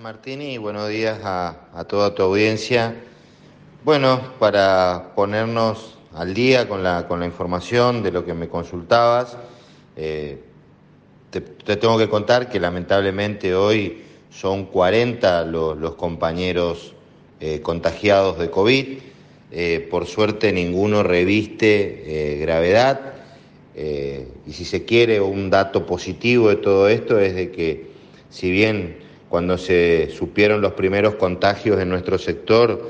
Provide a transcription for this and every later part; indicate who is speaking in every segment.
Speaker 1: Martini y buenos días a, toda tu audiencia. Bueno, para ponernos al día con la, con la información de lo que me consultabas, eh, te, tengo que contar que lamentablemente hoy son 40 los, compañeros eh, contagiados de COVID. Eh, por suerte ninguno reviste gravedad. y si se quiere, un dato positivo de todo esto es de que si bien cuando se supieron los primeros contagios en nuestro sector,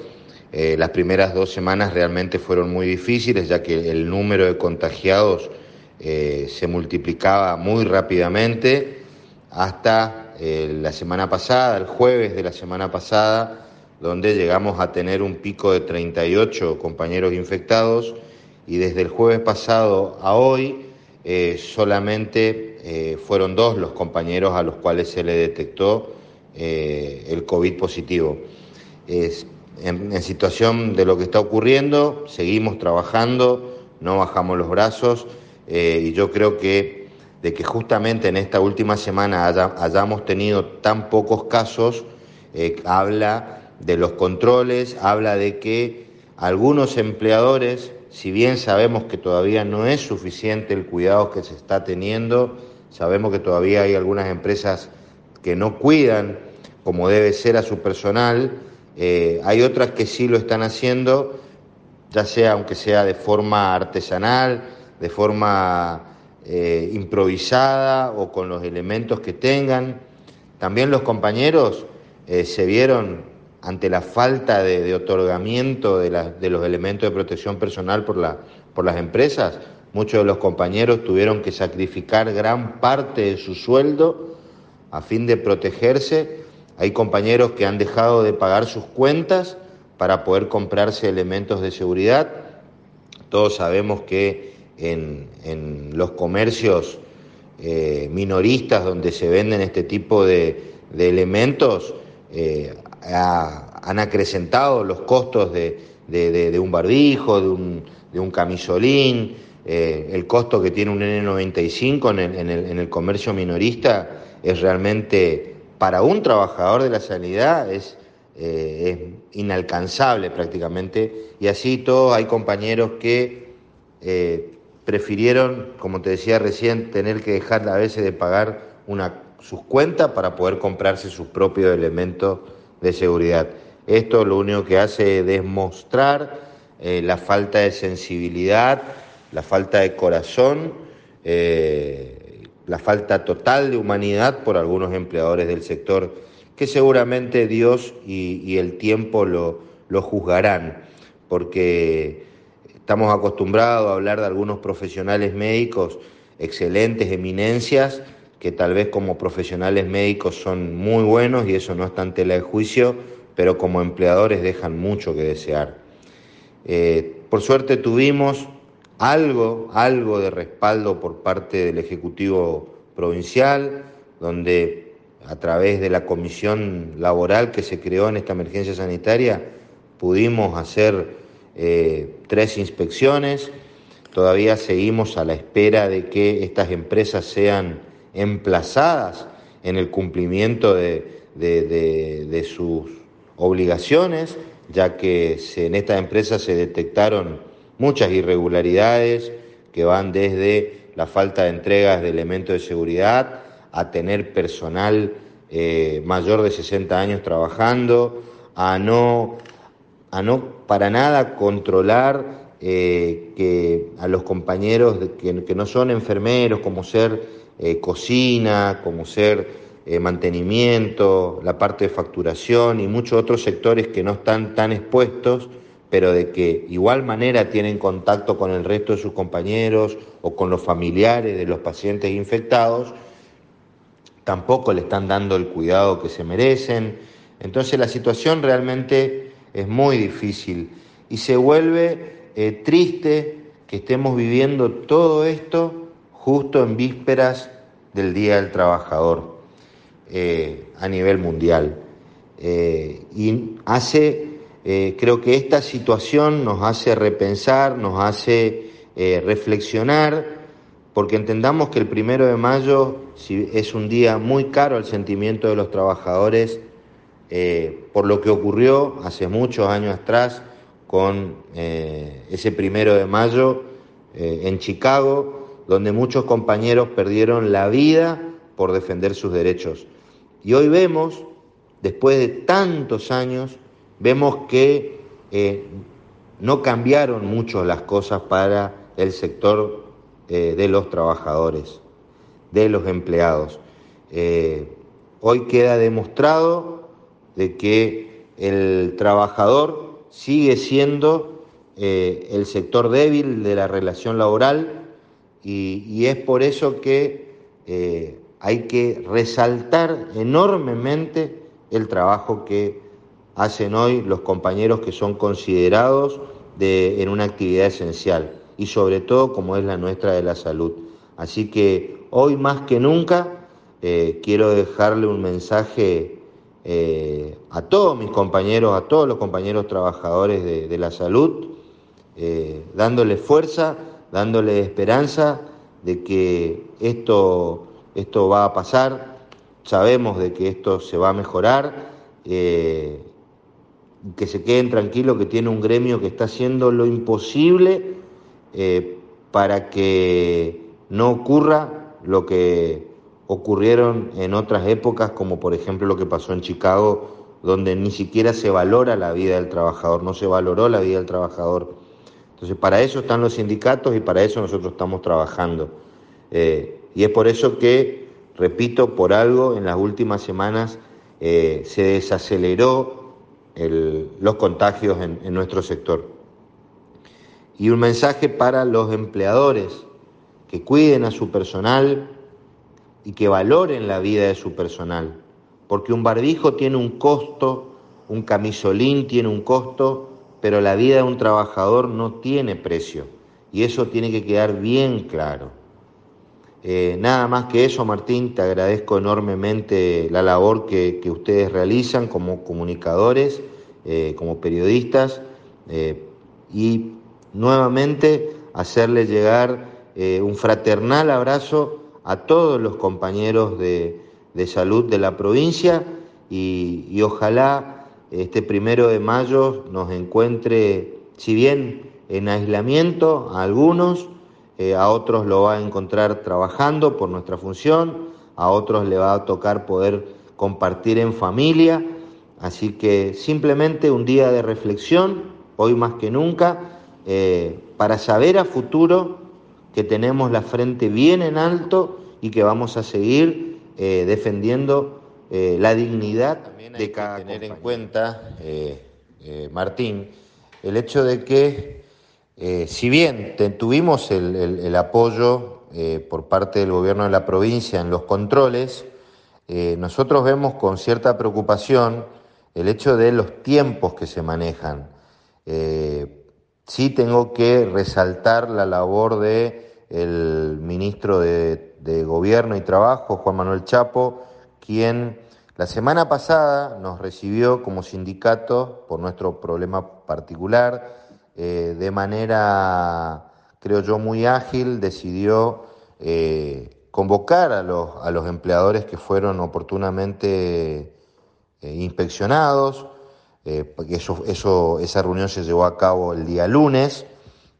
Speaker 1: eh, las primeras dos semanas realmente fueron muy difíciles, ya que el número de contagiados eh, se multiplicaba muy rápidamente hasta eh, la semana pasada, el jueves de la semana pasada, donde llegamos a tener un pico de 38 compañeros infectados y desde el jueves pasado a hoy solamente fueron dos los compañeros a los cuales se le detectó eh, el COVID positivo. Es, en, situación de lo que está ocurriendo, seguimos trabajando, no bajamos los brazos eh, y yo creo que de que justamente en esta última semana hayamos tenido tan pocos casos, eh, habla de los controles, habla de que algunos empleadores, si bien sabemos que todavía no es suficiente el cuidado que se está teniendo, sabemos que todavía hay algunas empresas que no cuidan como debe ser a su personal. Eh, hay otras que sí lo están haciendo, ya sea aunque sea de forma artesanal, de forma eh, improvisada o con los elementos que tengan. También los compañeros eh, se vieron ante la falta de, otorgamiento de, los elementos de protección personal por, por las empresas. Muchos de los compañeros tuvieron que sacrificar gran parte de su sueldo a fin de protegerse hay compañeros que han dejado de pagar sus cuentas para poder comprarse elementos de seguridad. Todos sabemos que en, los comercios eh, minoristas donde se venden este tipo de, elementos eh, han acrecentado los costos de, un barbijo, de un, camisolín, eh, el costo que tiene un N95 en el, en el comercio minorista es realmente para un trabajador de la sanidad es, eh, inalcanzable prácticamente. Y así todos hay compañeros que eh, prefirieron, como te decía recién, tener que dejar a veces de pagar sus cuentas para poder comprarse sus propios elementos de seguridad. Esto lo único que hace es demostrar eh, la falta de sensibilidad, la falta de corazón la falta total de humanidad por algunos empleadores del sector, que seguramente Dios y, el tiempo lo, lo juzgarán, porque estamos acostumbrados a hablar de algunos profesionales médicos, excelentes eminencias, que tal vez como profesionales médicos son muy buenos y eso no está en tela de juicio, pero como empleadores dejan mucho que desear. Eh, por suerte tuvimos algo, algo de respaldo por parte del Ejecutivo Provincial, donde a través de la comisión laboral que se creó en esta emergencia sanitaria pudimos hacer eh, tres inspecciones. Todavía seguimos a la espera de que estas empresas sean emplazadas en el cumplimiento de, de sus obligaciones, ya que en estas empresas se detectaron muchas irregularidades que van desde la falta de entregas de elementos de seguridad a tener personal eh, mayor de 60 años trabajando, a no, a no para nada controlar eh, que a los compañeros que, que, no son enfermeros, como ser eh, cocina, como ser mantenimiento, la parte de facturación y muchos otros sectores que no están tan expuestos, pero de que igual manera tienen contacto con el resto de sus compañeros o con los familiares de los pacientes infectados, tampoco le están dando el cuidado que se merecen. Entonces la situación realmente es muy difícil y se vuelve eh, triste que estemos viviendo todo esto justo en vísperas del Día del Trabajador eh, a nivel mundial. Eh, y hace, creo que esta situación nos hace repensar, nos hace reflexionar, porque entendamos que el primero de mayo es un día muy caro al sentimiento de los trabajadores, eh, por lo que ocurrió hace muchos años atrás con eh, ese primero de mayo eh, en Chicago, donde muchos compañeros perdieron la vida por defender sus derechos. Y hoy vemos, después de tantos años, vemos que no cambiaron mucho las cosas para el sector de los trabajadores, de los empleados. hoy queda demostrado de que el trabajador sigue siendo eh, el sector débil de la relación laboral y, es por eso que eh, hay que resaltar enormemente el trabajo que hacen hoy los compañeros que son considerados de, en una actividad esencial y sobre todo como es la nuestra de la salud. Así que hoy más que nunca eh, quiero dejarle un mensaje eh, a todos mis compañeros, a todos los compañeros trabajadores de, la salud, eh, dándole fuerza, dándole esperanza de que esto, esto va a pasar, sabemos de que esto se va a mejorar, eh, que se queden tranquilos que tiene un gremio que está haciendo lo imposible para que no ocurra lo que ocurrieron en otras épocas, como por ejemplo lo que pasó en Chicago, donde ni siquiera se valora la vida del trabajador, no se valoró la vida del trabajador. Entonces, para eso están los sindicatos y para eso nosotros estamos trabajando. Eh, y es por eso que, repito, por algo en las últimas semanas eh, se desaceleró los contagios en nuestro sector. Y un mensaje para los empleadores, que cuiden a su personal, y que valoren la vida de su personal, porque un barbijo tiene un costo, un camisolín tiene un costo, pero la vida de un trabajador no tiene precio y eso tiene que quedar bien claro. Eh, nada más que eso, Martín, te agradezco enormemente la labor que, ustedes realizan como comunicadores, eh, como periodistas, eh, y nuevamente hacerle llegar un fraternal abrazo a todos los compañeros de, salud de la provincia y, ojalá este primero de mayo nos encuentre, si bien en aislamiento a algunos, eh, a otros lo va a encontrar trabajando por nuestra función, a otros le va a tocar poder compartir en familia, así que simplemente un día de reflexión, hoy más que nunca, eh, para saber a futuro que tenemos la frente bien en alto y que vamos a seguir eh, defendiendo eh, la dignidad de cada que tener en cuenta, eh, Martín, el hecho de que si bien tuvimos el, apoyo por parte del gobierno de la provincia en los controles, nosotros vemos con cierta preocupación el hecho de los tiempos que se manejan. sí tengo que resaltar la labor de el ministro de, Gobierno y Trabajo, Juan Manuel Chapo, quien la semana pasada nos recibió como sindicato por nuestro problema particular, eh, de manera, creo yo, muy ágil, decidió eh, convocar a los, a los empleadores que fueron oportunamente eh, inspeccionados, eso, eso, esa reunión se llevó a cabo el día lunes,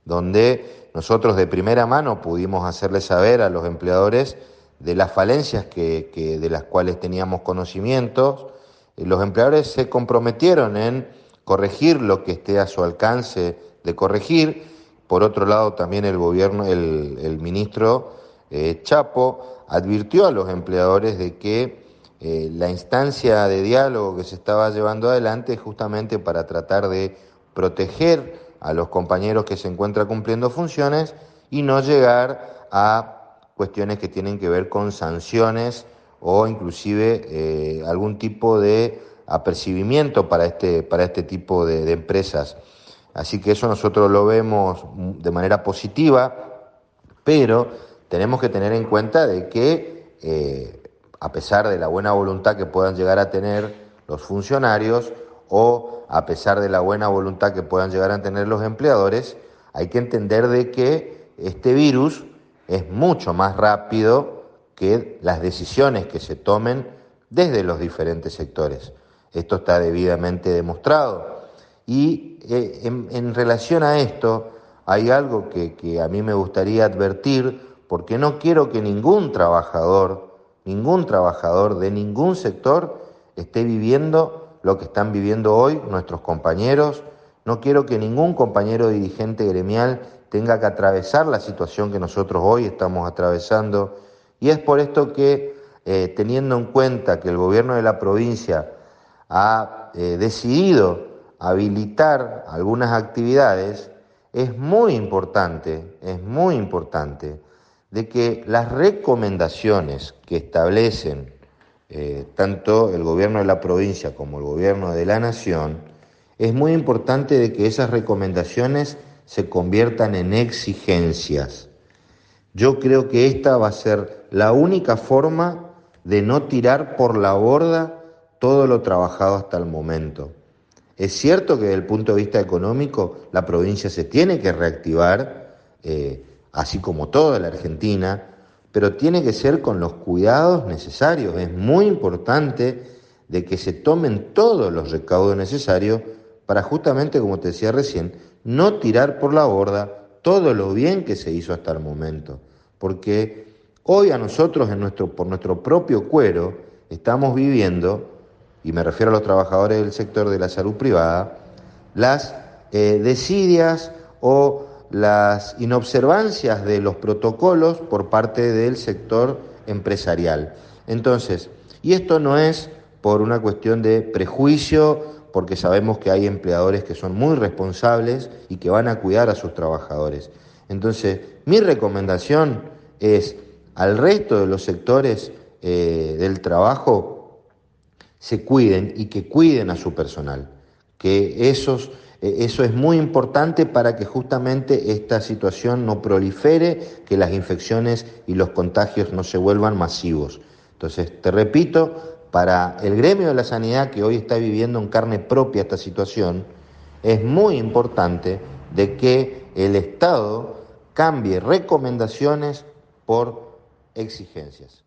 Speaker 1: donde nosotros de primera mano pudimos hacerles saber a los empleadores de las falencias que, de las cuales teníamos conocimientos. Los empleadores se comprometieron en corregir lo que esté a su alcance de corregir. Por otro lado, también el gobierno, el, ministro eh, Chapo advirtió a los empleadores de que eh, la instancia de diálogo que se estaba llevando adelante justamente para tratar de proteger a los compañeros que se encuentran cumpliendo funciones y no llegar a cuestiones que tienen que ver con sanciones o inclusive eh, algún tipo de apercibimiento para este, para este tipo de, empresas. Así que eso nosotros lo vemos de manera positiva, pero tenemos que tener en cuenta de que eh, a pesar de la buena voluntad que puedan llegar a tener los funcionarios o a pesar de la buena voluntad que puedan llegar a tener los empleadores, hay que entender de que este virus es mucho más rápido que las decisiones que se tomen desde los diferentes sectores. Esto está debidamente demostrado. Y eh, en, relación a esto, hay algo que, a mí me gustaría advertir, porque no quiero que ningún trabajador, ningún trabajador de ningún sector esté viviendo lo que están viviendo hoy nuestros compañeros. No quiero que ningún compañero dirigente gremial tenga que atravesar la situación que nosotros hoy estamos atravesando. Y es por esto que, eh, teniendo en cuenta que el gobierno de la provincia ha eh, decidido habilitar algunas actividades, es muy importante, es muy importante de que las recomendaciones que establecen eh, tanto el gobierno de la provincia como el gobierno de la nación, es muy importante de que esas recomendaciones se conviertan en exigencias. Yo creo que esta va a ser la única forma de no tirar por la borda todo lo trabajado hasta el momento. Es cierto que desde el punto de vista económico la provincia se tiene que reactivar, eh, así como toda la Argentina, pero tiene que ser con los cuidados necesarios. Es muy importante de que se tomen todos los recaudos necesarios para justamente, como te decía recién, no tirar por la borda todo lo bien que se hizo hasta el momento, porque hoy a nosotros en por nuestro propio cuero estamos viviendo, y me refiero a los trabajadores del sector de la salud privada, las eh, desidias o las inobservancias de los protocolos por parte del sector empresarial. Entonces, y esto no es por una cuestión de prejuicio porque sabemos que hay empleadores que son muy responsables y que van a cuidar a sus trabajadores. Entonces, mi recomendación es al resto de los sectores eh, del trabajo se cuiden y que cuiden a su personal, que esos, eh, eso es muy importante para que justamente esta situación no prolifere, que las infecciones y los contagios no se vuelvan masivos. Entonces, te repito, para el gremio de la sanidad que hoy está viviendo en carne propia esta situación, es muy importante de que el Estado cambie recomendaciones por exigencias.